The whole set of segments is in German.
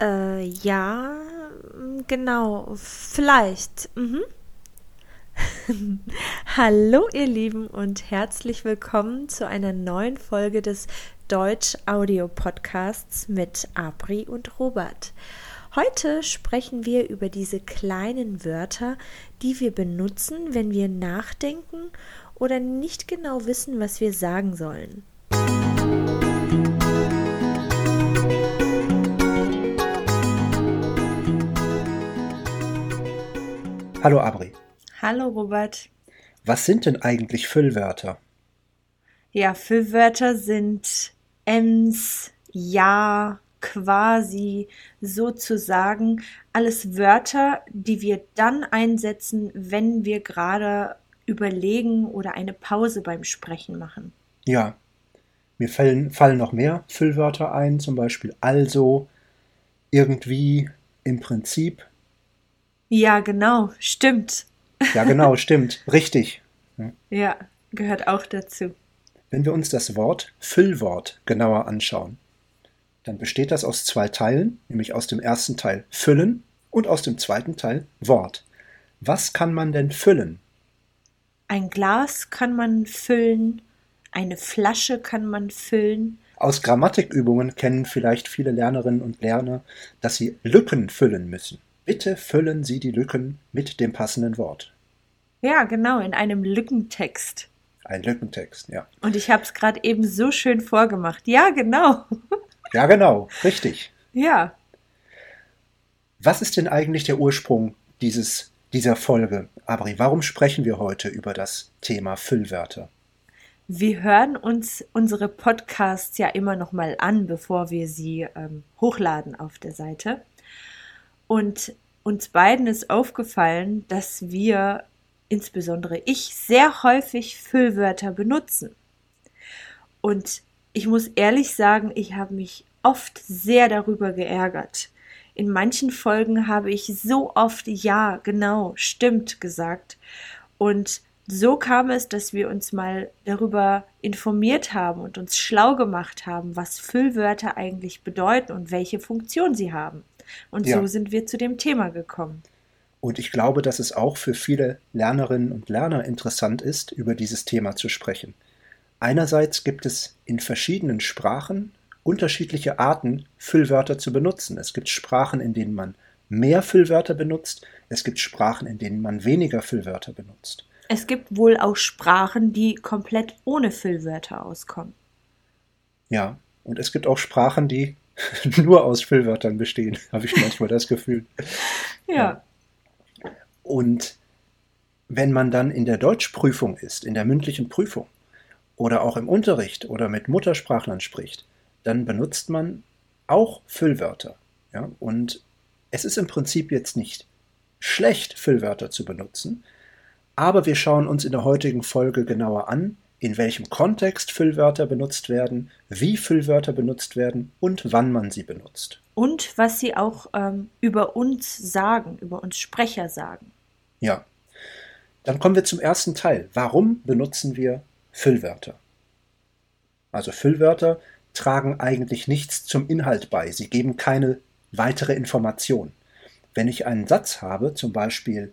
Äh, ja, genau, vielleicht. Mhm. Hallo ihr Lieben und herzlich willkommen zu einer neuen Folge des Deutsch Audio Podcasts mit Abri und Robert. Heute sprechen wir über diese kleinen Wörter, die wir benutzen, wenn wir nachdenken oder nicht genau wissen, was wir sagen sollen. Hallo Abri. Hallo Robert. Was sind denn eigentlich Füllwörter? Ja, Füllwörter sind ems, ja, quasi, sozusagen alles Wörter, die wir dann einsetzen, wenn wir gerade überlegen oder eine Pause beim Sprechen machen. Ja, mir fallen, fallen noch mehr Füllwörter ein, zum Beispiel also, irgendwie, im Prinzip. Ja, genau, stimmt. Ja, genau, stimmt, richtig. Ja, gehört auch dazu. Wenn wir uns das Wort Füllwort genauer anschauen, dann besteht das aus zwei Teilen, nämlich aus dem ersten Teil füllen und aus dem zweiten Teil Wort. Was kann man denn füllen? Ein Glas kann man füllen, eine Flasche kann man füllen. Aus Grammatikübungen kennen vielleicht viele Lernerinnen und Lerner, dass sie Lücken füllen müssen. Bitte füllen Sie die Lücken mit dem passenden Wort. Ja, genau, in einem Lückentext. Ein Lückentext, ja. Und ich habe es gerade eben so schön vorgemacht. Ja, genau. Ja, genau, richtig. Ja. Was ist denn eigentlich der Ursprung dieses, dieser Folge, Abri? Warum sprechen wir heute über das Thema Füllwörter? Wir hören uns unsere Podcasts ja immer noch mal an, bevor wir sie ähm, hochladen auf der Seite. Und uns beiden ist aufgefallen, dass wir, insbesondere ich, sehr häufig Füllwörter benutzen. Und ich muss ehrlich sagen, ich habe mich oft sehr darüber geärgert. In manchen Folgen habe ich so oft ja, genau, stimmt gesagt. Und so kam es, dass wir uns mal darüber informiert haben und uns schlau gemacht haben, was Füllwörter eigentlich bedeuten und welche Funktion sie haben. Und ja. so sind wir zu dem Thema gekommen. Und ich glaube, dass es auch für viele Lernerinnen und Lerner interessant ist, über dieses Thema zu sprechen. Einerseits gibt es in verschiedenen Sprachen unterschiedliche Arten, Füllwörter zu benutzen. Es gibt Sprachen, in denen man mehr Füllwörter benutzt. Es gibt Sprachen, in denen man weniger Füllwörter benutzt. Es gibt wohl auch Sprachen, die komplett ohne Füllwörter auskommen. Ja, und es gibt auch Sprachen, die nur aus Füllwörtern bestehen, habe ich manchmal das Gefühl. Ja. Und wenn man dann in der Deutschprüfung ist, in der mündlichen Prüfung oder auch im Unterricht oder mit Muttersprachlern spricht, dann benutzt man auch Füllwörter. Ja? Und es ist im Prinzip jetzt nicht schlecht, Füllwörter zu benutzen, aber wir schauen uns in der heutigen Folge genauer an, in welchem Kontext Füllwörter benutzt werden, wie Füllwörter benutzt werden und wann man sie benutzt. Und was sie auch ähm, über uns sagen, über uns Sprecher sagen. Ja. Dann kommen wir zum ersten Teil. Warum benutzen wir Füllwörter? Also Füllwörter tragen eigentlich nichts zum Inhalt bei. Sie geben keine weitere Information. Wenn ich einen Satz habe, zum Beispiel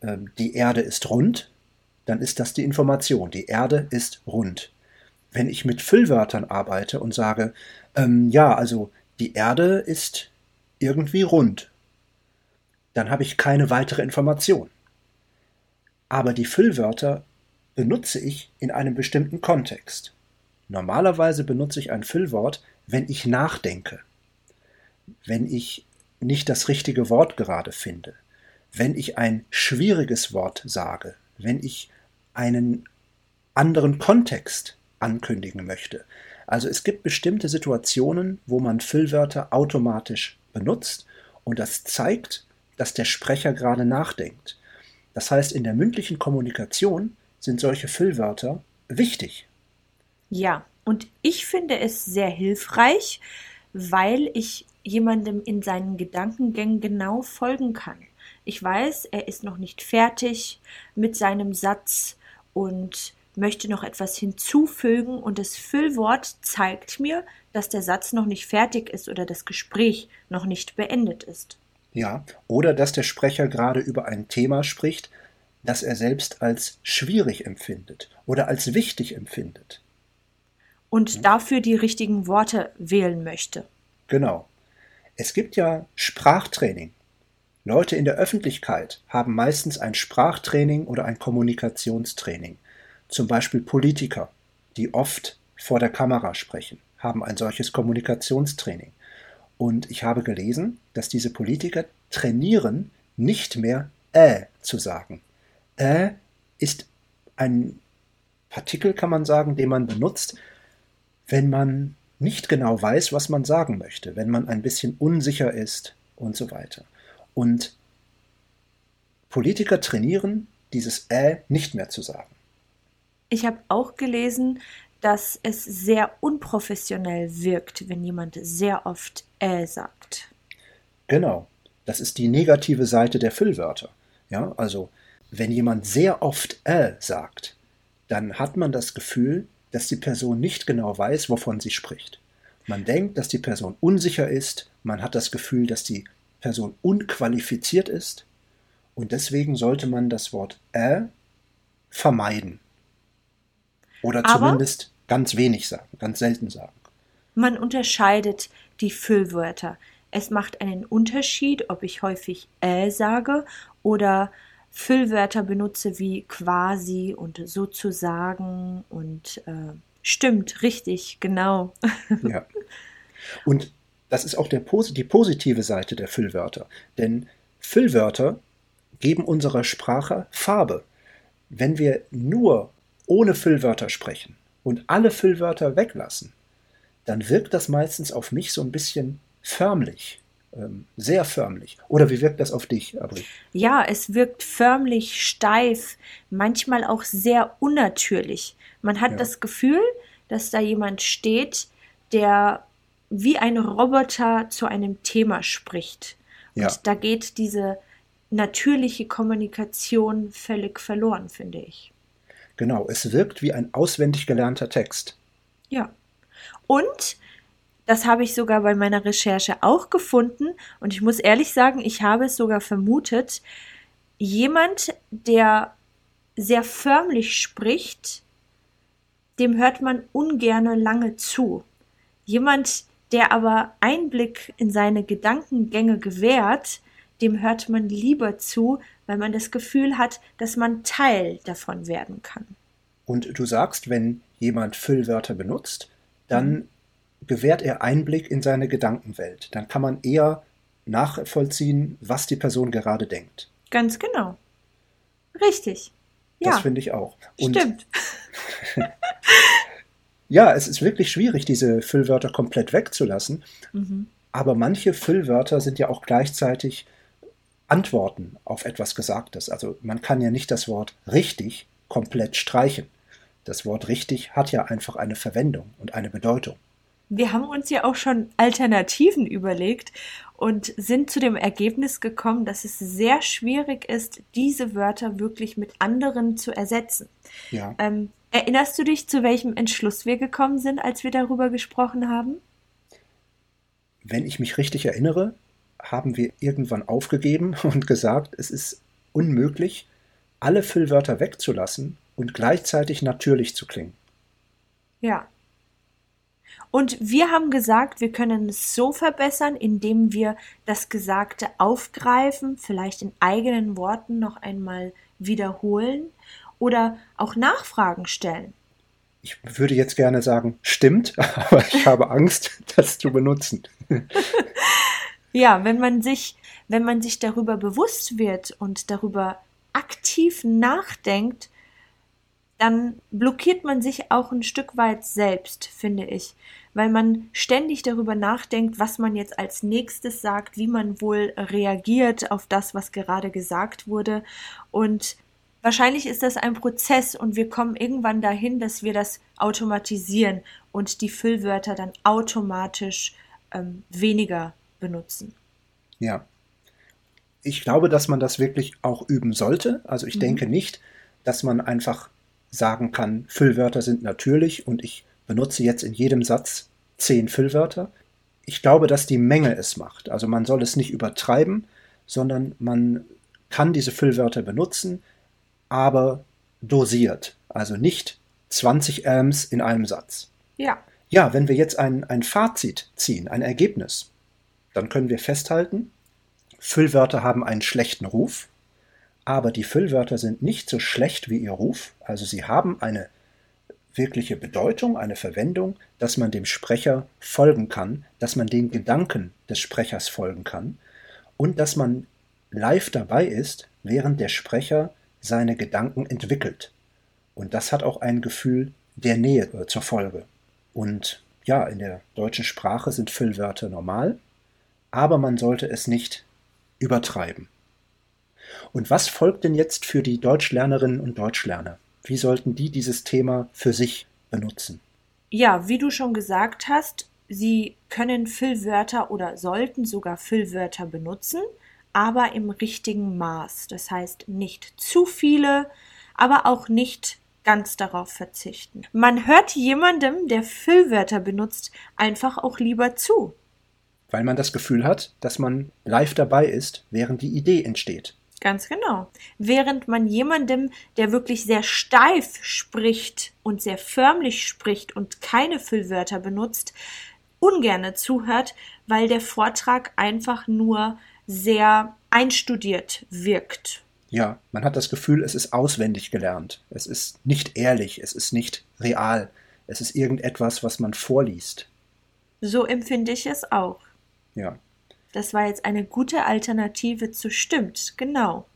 äh, die Erde ist rund, dann ist das die Information. Die Erde ist rund. Wenn ich mit Füllwörtern arbeite und sage, ähm, ja, also die Erde ist irgendwie rund, dann habe ich keine weitere Information. Aber die Füllwörter benutze ich in einem bestimmten Kontext. Normalerweise benutze ich ein Füllwort, wenn ich nachdenke, wenn ich nicht das richtige Wort gerade finde, wenn ich ein schwieriges Wort sage, wenn ich einen anderen Kontext ankündigen möchte. Also es gibt bestimmte Situationen, wo man Füllwörter automatisch benutzt und das zeigt, dass der Sprecher gerade nachdenkt. Das heißt, in der mündlichen Kommunikation sind solche Füllwörter wichtig. Ja, und ich finde es sehr hilfreich, weil ich jemandem in seinen Gedankengängen genau folgen kann. Ich weiß, er ist noch nicht fertig mit seinem Satz und möchte noch etwas hinzufügen und das Füllwort zeigt mir, dass der Satz noch nicht fertig ist oder das Gespräch noch nicht beendet ist. Ja, oder dass der Sprecher gerade über ein Thema spricht, das er selbst als schwierig empfindet oder als wichtig empfindet. Und hm? dafür die richtigen Worte wählen möchte. Genau. Es gibt ja Sprachtraining. Leute in der Öffentlichkeit haben meistens ein Sprachtraining oder ein Kommunikationstraining. Zum Beispiel Politiker, die oft vor der Kamera sprechen, haben ein solches Kommunikationstraining. Und ich habe gelesen, dass diese Politiker trainieren, nicht mehr äh zu sagen. Äh ist ein Partikel, kann man sagen, den man benutzt, wenn man nicht genau weiß, was man sagen möchte, wenn man ein bisschen unsicher ist und so weiter. Und Politiker trainieren, dieses Äh nicht mehr zu sagen. Ich habe auch gelesen, dass es sehr unprofessionell wirkt, wenn jemand sehr oft Äh sagt. Genau. Das ist die negative Seite der Füllwörter. Ja, also wenn jemand sehr oft Äh sagt, dann hat man das Gefühl, dass die Person nicht genau weiß, wovon sie spricht. Man denkt, dass die Person unsicher ist, man hat das Gefühl, dass die Person unqualifiziert ist und deswegen sollte man das Wort äh vermeiden. Oder Aber zumindest ganz wenig sagen, ganz selten sagen. Man unterscheidet die Füllwörter. Es macht einen Unterschied, ob ich häufig äh sage oder Füllwörter benutze wie quasi und sozusagen und äh, stimmt, richtig, genau. ja. Und das ist auch der, die positive Seite der Füllwörter. Denn Füllwörter geben unserer Sprache Farbe. Wenn wir nur ohne Füllwörter sprechen und alle Füllwörter weglassen, dann wirkt das meistens auf mich so ein bisschen förmlich ähm, sehr förmlich. Oder wie wirkt das auf dich, Abri? Ja, es wirkt förmlich, steif, manchmal auch sehr unnatürlich. Man hat ja. das Gefühl, dass da jemand steht, der wie ein Roboter zu einem Thema spricht. Und ja. da geht diese natürliche Kommunikation völlig verloren, finde ich. Genau, es wirkt wie ein auswendig gelernter Text. Ja. Und das habe ich sogar bei meiner Recherche auch gefunden und ich muss ehrlich sagen, ich habe es sogar vermutet, jemand, der sehr förmlich spricht, dem hört man ungerne lange zu. Jemand, der aber Einblick in seine Gedankengänge gewährt, dem hört man lieber zu, weil man das Gefühl hat, dass man Teil davon werden kann. Und du sagst, wenn jemand Füllwörter benutzt, dann mhm gewährt er Einblick in seine Gedankenwelt. Dann kann man eher nachvollziehen, was die Person gerade denkt. Ganz genau. Richtig. Ja. Das finde ich auch. Und Stimmt. ja, es ist wirklich schwierig, diese Füllwörter komplett wegzulassen. Mhm. Aber manche Füllwörter sind ja auch gleichzeitig Antworten auf etwas Gesagtes. Also man kann ja nicht das Wort richtig komplett streichen. Das Wort richtig hat ja einfach eine Verwendung und eine Bedeutung wir haben uns ja auch schon Alternativen überlegt und sind zu dem Ergebnis gekommen, dass es sehr schwierig ist, diese Wörter wirklich mit anderen zu ersetzen. Ja. Ähm, erinnerst du dich, zu welchem Entschluss wir gekommen sind, als wir darüber gesprochen haben? Wenn ich mich richtig erinnere, haben wir irgendwann aufgegeben und gesagt, es ist unmöglich, alle Füllwörter wegzulassen und gleichzeitig natürlich zu klingen. Ja, und wir haben gesagt, wir können es so verbessern, indem wir das Gesagte aufgreifen, vielleicht in eigenen Worten noch einmal wiederholen oder auch Nachfragen stellen. Ich würde jetzt gerne sagen, stimmt, aber ich habe Angst, das zu benutzen. ja, wenn man sich, wenn man sich darüber bewusst wird und darüber aktiv nachdenkt, dann blockiert man sich auch ein Stück weit selbst, finde ich weil man ständig darüber nachdenkt, was man jetzt als nächstes sagt, wie man wohl reagiert auf das, was gerade gesagt wurde. Und wahrscheinlich ist das ein Prozess und wir kommen irgendwann dahin, dass wir das automatisieren und die Füllwörter dann automatisch ähm, weniger benutzen. Ja. Ich glaube, dass man das wirklich auch üben sollte. Also ich mhm. denke nicht, dass man einfach sagen kann, Füllwörter sind natürlich und ich benutze jetzt in jedem Satz zehn Füllwörter. Ich glaube, dass die Menge es macht. Also man soll es nicht übertreiben, sondern man kann diese Füllwörter benutzen, aber dosiert. Also nicht 20 Elms in einem Satz. Ja. Ja, wenn wir jetzt ein, ein Fazit ziehen, ein Ergebnis, dann können wir festhalten, Füllwörter haben einen schlechten Ruf, aber die Füllwörter sind nicht so schlecht wie ihr Ruf, also sie haben eine wirkliche Bedeutung, eine Verwendung, dass man dem Sprecher folgen kann, dass man den Gedanken des Sprechers folgen kann und dass man live dabei ist, während der Sprecher seine Gedanken entwickelt. Und das hat auch ein Gefühl der Nähe äh, zur Folge. Und ja, in der deutschen Sprache sind Füllwörter normal, aber man sollte es nicht übertreiben. Und was folgt denn jetzt für die Deutschlernerinnen und Deutschlerner? Wie sollten die dieses Thema für sich benutzen? Ja, wie du schon gesagt hast, sie können Füllwörter oder sollten sogar Füllwörter benutzen, aber im richtigen Maß. Das heißt nicht zu viele, aber auch nicht ganz darauf verzichten. Man hört jemandem, der Füllwörter benutzt, einfach auch lieber zu. Weil man das Gefühl hat, dass man live dabei ist, während die Idee entsteht. Ganz genau. Während man jemandem, der wirklich sehr steif spricht und sehr förmlich spricht und keine Füllwörter benutzt, ungerne zuhört, weil der Vortrag einfach nur sehr einstudiert wirkt. Ja, man hat das Gefühl, es ist auswendig gelernt. Es ist nicht ehrlich, es ist nicht real. Es ist irgendetwas, was man vorliest. So empfinde ich es auch. Ja. Das war jetzt eine gute Alternative zu stimmt, genau.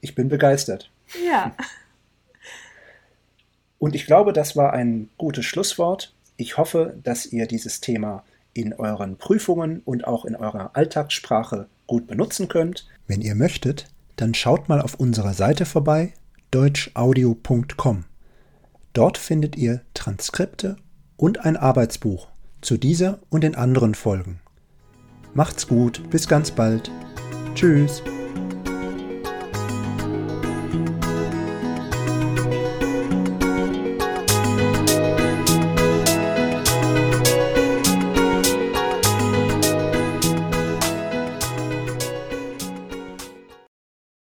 Ich bin begeistert. Ja. Und ich glaube, das war ein gutes Schlusswort. Ich hoffe, dass ihr dieses Thema in euren Prüfungen und auch in eurer Alltagssprache gut benutzen könnt. Wenn ihr möchtet, dann schaut mal auf unserer Seite vorbei, deutschaudio.com. Dort findet ihr Transkripte und ein Arbeitsbuch zu dieser und den anderen Folgen. Macht's gut, bis ganz bald. Tschüss.